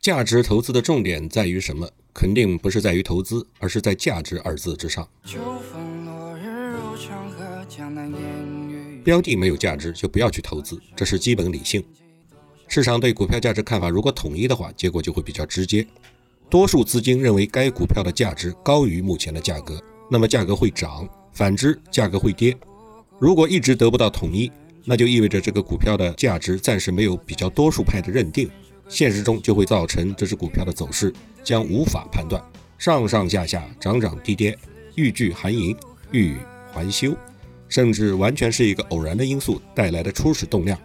价值投资的重点在于什么？肯定不是在于投资，而是在“价值”二字之上。标的没有价值，就不要去投资，这是基本理性。市场对股票价值看法如果统一的话，结果就会比较直接。多数资金认为该股票的价值高于目前的价格，那么价格会涨；反之，价格会跌。如果一直得不到统一，那就意味着这个股票的价值暂时没有比较多数派的认定，现实中就会造成这只股票的走势将无法判断，上上下下，涨涨跌跌，欲拒还迎，欲语还休。甚至完全是一个偶然的因素带来的初始动量，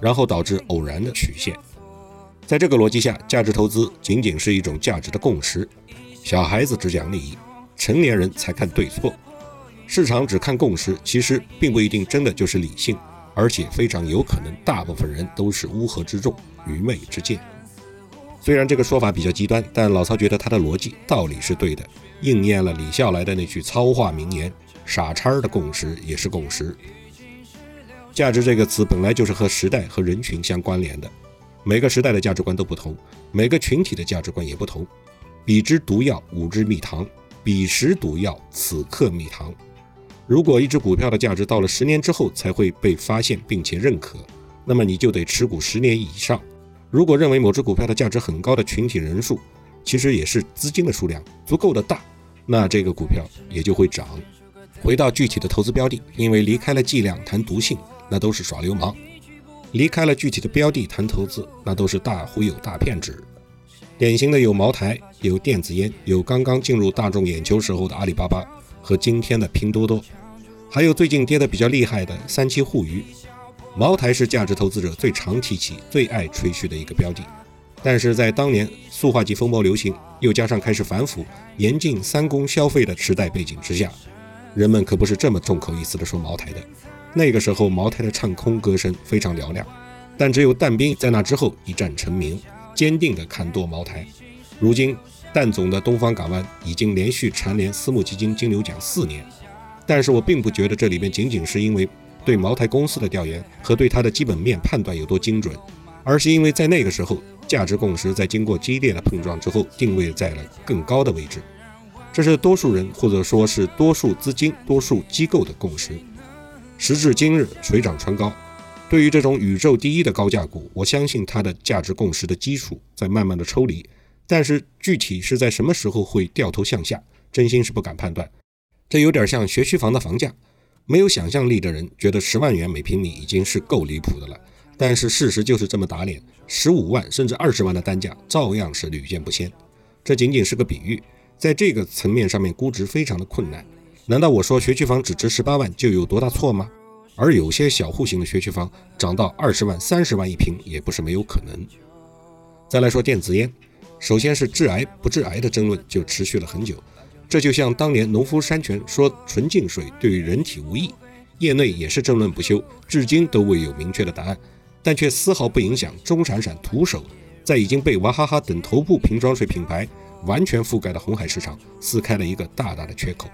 然后导致偶然的曲线。在这个逻辑下，价值投资仅仅是一种价值的共识。小孩子只讲利益，成年人才看对错。市场只看共识，其实并不一定真的就是理性，而且非常有可能大部分人都是乌合之众、愚昧之见。虽然这个说法比较极端，但老曹觉得他的逻辑道理是对的，应验了李笑来的那句糙话名言。傻叉的共识也是共识。价值这个词本来就是和时代和人群相关联的，每个时代的价值观都不同，每个群体的价值观也不同。彼之毒药，吾之蜜糖；彼时毒药，此刻蜜糖。如果一只股票的价值到了十年之后才会被发现并且认可，那么你就得持股十年以上。如果认为某只股票的价值很高的群体人数，其实也是资金的数量足够的大，那这个股票也就会涨。回到具体的投资标的，因为离开了剂量谈毒性，那都是耍流氓；离开了具体的标的谈投资，那都是大忽悠、大骗子。典型的有茅台、有电子烟、有刚刚进入大众眼球时候的阿里巴巴和今天的拼多多，还有最近跌得比较厉害的三七互娱。茅台是价值投资者最常提起、最爱吹嘘的一个标的，但是在当年塑化剂风暴流行，又加上开始反腐、严禁三公消费的时代背景之下。人们可不是这么众口一词的说茅台的。那个时候，茅台的唱空歌声非常嘹亮，但只有但斌在那之后一战成名，坚定地砍剁茅台。如今，但总的东方港湾已经连续蝉联私募基金金牛奖四年。但是我并不觉得这里面仅仅是因为对茅台公司的调研和对它的基本面判断有多精准，而是因为在那个时候，价值共识在经过激烈的碰撞之后，定位在了更高的位置。这是多数人或者说是多数资金、多数机构的共识。时至今日，水涨船高。对于这种宇宙第一的高价股，我相信它的价值共识的基础在慢慢的抽离，但是具体是在什么时候会掉头向下，真心是不敢判断。这有点像学区房的房价，没有想象力的人觉得十万元每平米已经是够离谱的了，但是事实就是这么打脸，十五万甚至二十万的单价照样是屡见不鲜。这仅仅是个比喻。在这个层面上面，估值非常的困难。难道我说学区房只值十八万就有多大错吗？而有些小户型的学区房涨到二十万、三十万一平，也不是没有可能。再来说电子烟，首先是致癌不致癌的争论就持续了很久。这就像当年农夫山泉说纯净水对于人体无益，业内也是争论不休，至今都未有明确的答案，但却丝毫不影响钟闪闪徒手在已经被娃哈哈等头部瓶装水品牌。完全覆盖的红海市场撕开了一个大大的缺口。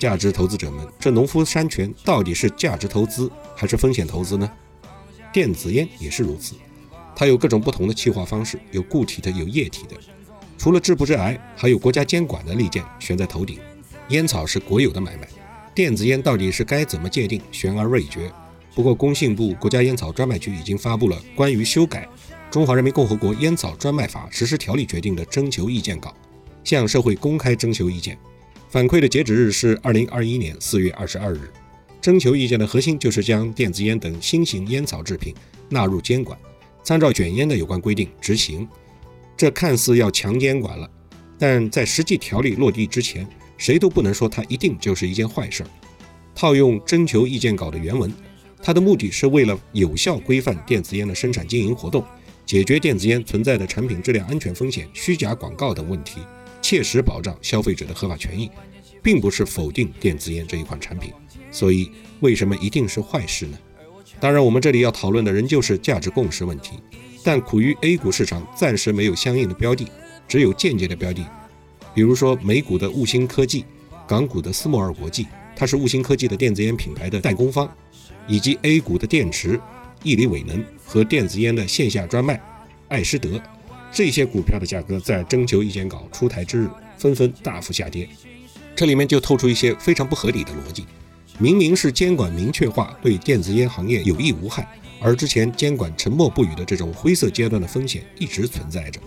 价值投资者们，这农夫山泉到底是价值投资还是风险投资呢？电子烟也是如此，它有各种不同的气化方式，有固体的，有液体的。除了治不致癌，还有国家监管的利剑悬在头顶。烟草是国有的买卖，电子烟到底是该怎么界定，悬而未决。不过，工信部国家烟草专卖局已经发布了关于修改。《中华人民共和国烟草专卖法实施条例》决定的征求意见稿，向社会公开征求意见。反馈的截止日是二零二一年四月二十二日。征求意见的核心就是将电子烟等新型烟草制品纳入监管，参照卷烟的有关规定执行。这看似要强监管了，但在实际条例落地之前，谁都不能说它一定就是一件坏事儿。套用征求意见稿的原文，它的目的是为了有效规范电子烟的生产经营活动。解决电子烟存在的产品质量安全风险、虚假广告等问题，切实保障消费者的合法权益，并不是否定电子烟这一款产品。所以，为什么一定是坏事呢？当然，我们这里要讨论的仍旧是价值共识问题。但苦于 A 股市场暂时没有相应的标的，只有间接的标的，比如说美股的悟星科技、港股的斯摩尔国际，它是悟星科技的电子烟品牌的代工方，以及 A 股的电池。亿里伟能和电子烟的线下专卖，爱诗德，这些股票的价格在征求意见稿出台之日纷纷大幅下跌。这里面就透出一些非常不合理的逻辑：明明是监管明确化对电子烟行业有益无害，而之前监管沉默不语的这种灰色阶段的风险一直存在着，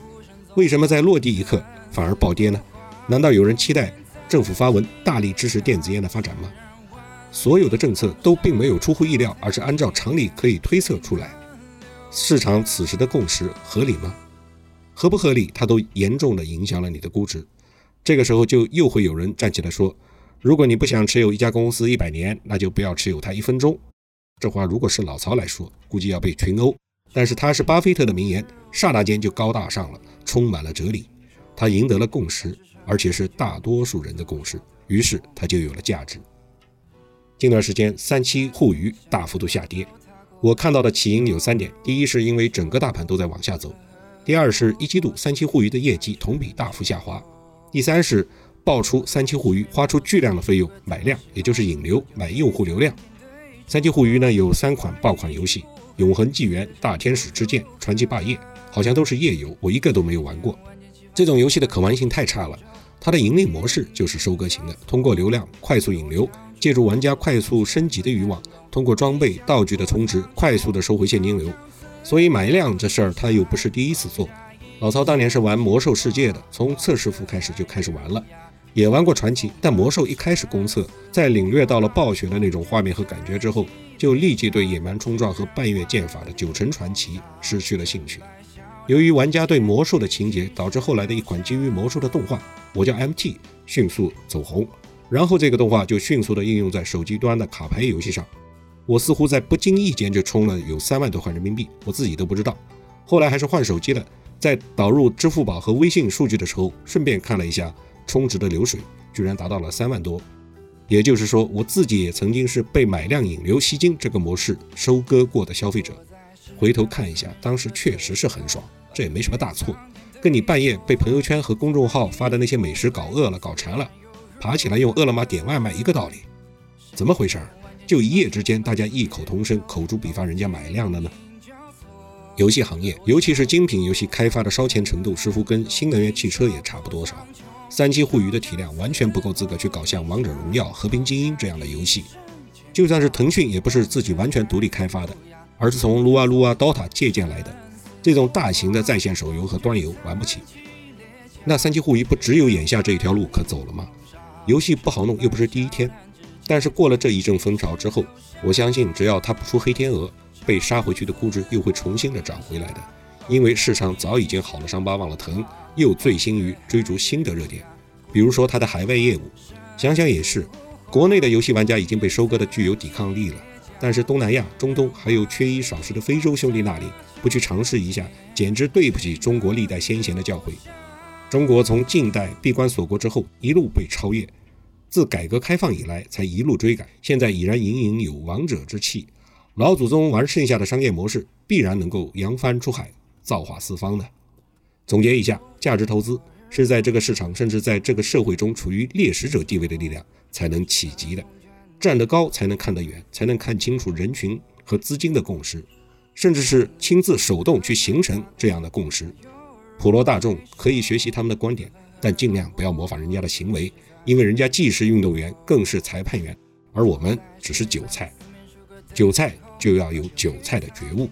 为什么在落地一刻反而暴跌呢？难道有人期待政府发文大力支持电子烟的发展吗？所有的政策都并没有出乎意料，而是按照常理可以推测出来。市场此时的共识合理吗？合不合理，它都严重的影响了你的估值。这个时候就又会有人站起来说：“如果你不想持有一家公司一百年，那就不要持有它一分钟。”这话如果是老曹来说，估计要被群殴。但是他是巴菲特的名言，刹那间就高大上了，充满了哲理。他赢得了共识，而且是大多数人的共识，于是他就有了价值。近段时间，三七互娱大幅度下跌。我看到的起因有三点：第一，是因为整个大盘都在往下走；第二，是一季度三七互娱的业绩同比大幅下滑；第三是爆出三七互娱花出巨量的费用买量，也就是引流买用户流量。三七互娱呢有三款爆款游戏：永恒纪元、大天使之剑、传奇霸业，好像都是页游，我一个都没有玩过。这种游戏的可玩性太差了，它的盈利模式就是收割型的，通过流量快速引流。借助玩家快速升级的欲望，通过装备道具的充值，快速的收回现金流。所以买量这事儿他又不是第一次做。老曹当年是玩魔兽世界的，从测试服开始就开始玩了，也玩过传奇。但魔兽一开始公测，在领略到了暴雪的那种画面和感觉之后，就立即对野蛮冲撞和半月剑法的九成传奇失去了兴趣。由于玩家对魔兽的情节，导致后来的一款基于魔兽的动画《我叫 MT》迅速走红。然后这个动画就迅速地应用在手机端的卡牌游戏上，我似乎在不经意间就充了有三万多块人民币，我自己都不知道。后来还是换手机了，在导入支付宝和微信数据的时候，顺便看了一下充值的流水，居然达到了三万多。也就是说，我自己也曾经是被买量引流吸金这个模式收割过的消费者。回头看一下，当时确实是很爽，这也没什么大错，跟你半夜被朋友圈和公众号发的那些美食搞饿了、搞馋了。爬起来用饿了么点外卖一个道理，怎么回事儿？就一夜之间，大家异口同声，口诛笔伐人家买量了呢？游戏行业，尤其是精品游戏开发的烧钱程度，似乎跟新能源汽车也差不多少。三七互娱的体量完全不够资格去搞像王者荣耀、和平精英这样的游戏。就算是腾讯，也不是自己完全独立开发的，而是从撸啊撸啊、DOTA 借鉴来的。这种大型的在线手游和端游玩不起。那三七互娱不只有眼下这一条路可走了吗？游戏不好弄，又不是第一天。但是过了这一阵风潮之后，我相信只要它不出黑天鹅，被杀回去的估值又会重新的涨回来的。因为市场早已经好了伤疤忘了疼，又醉心于追逐新的热点。比如说它的海外业务，想想也是，国内的游戏玩家已经被收割的具有抵抗力了。但是东南亚、中东还有缺衣少食的非洲兄弟那里，不去尝试一下，简直对不起中国历代先贤的教诲。中国从近代闭关锁国之后，一路被超越，自改革开放以来才一路追赶，现在已然隐隐有王者之气。老祖宗玩剩下的商业模式，必然能够扬帆出海，造化四方的。总结一下，价值投资是在这个市场，甚至在这个社会中处于劣势者地位的力量才能企及的。站得高才能看得远，才能看清楚人群和资金的共识，甚至是亲自手动去形成这样的共识。普罗大众可以学习他们的观点，但尽量不要模仿人家的行为，因为人家既是运动员，更是裁判员，而我们只是韭菜。韭菜就要有韭菜的觉悟。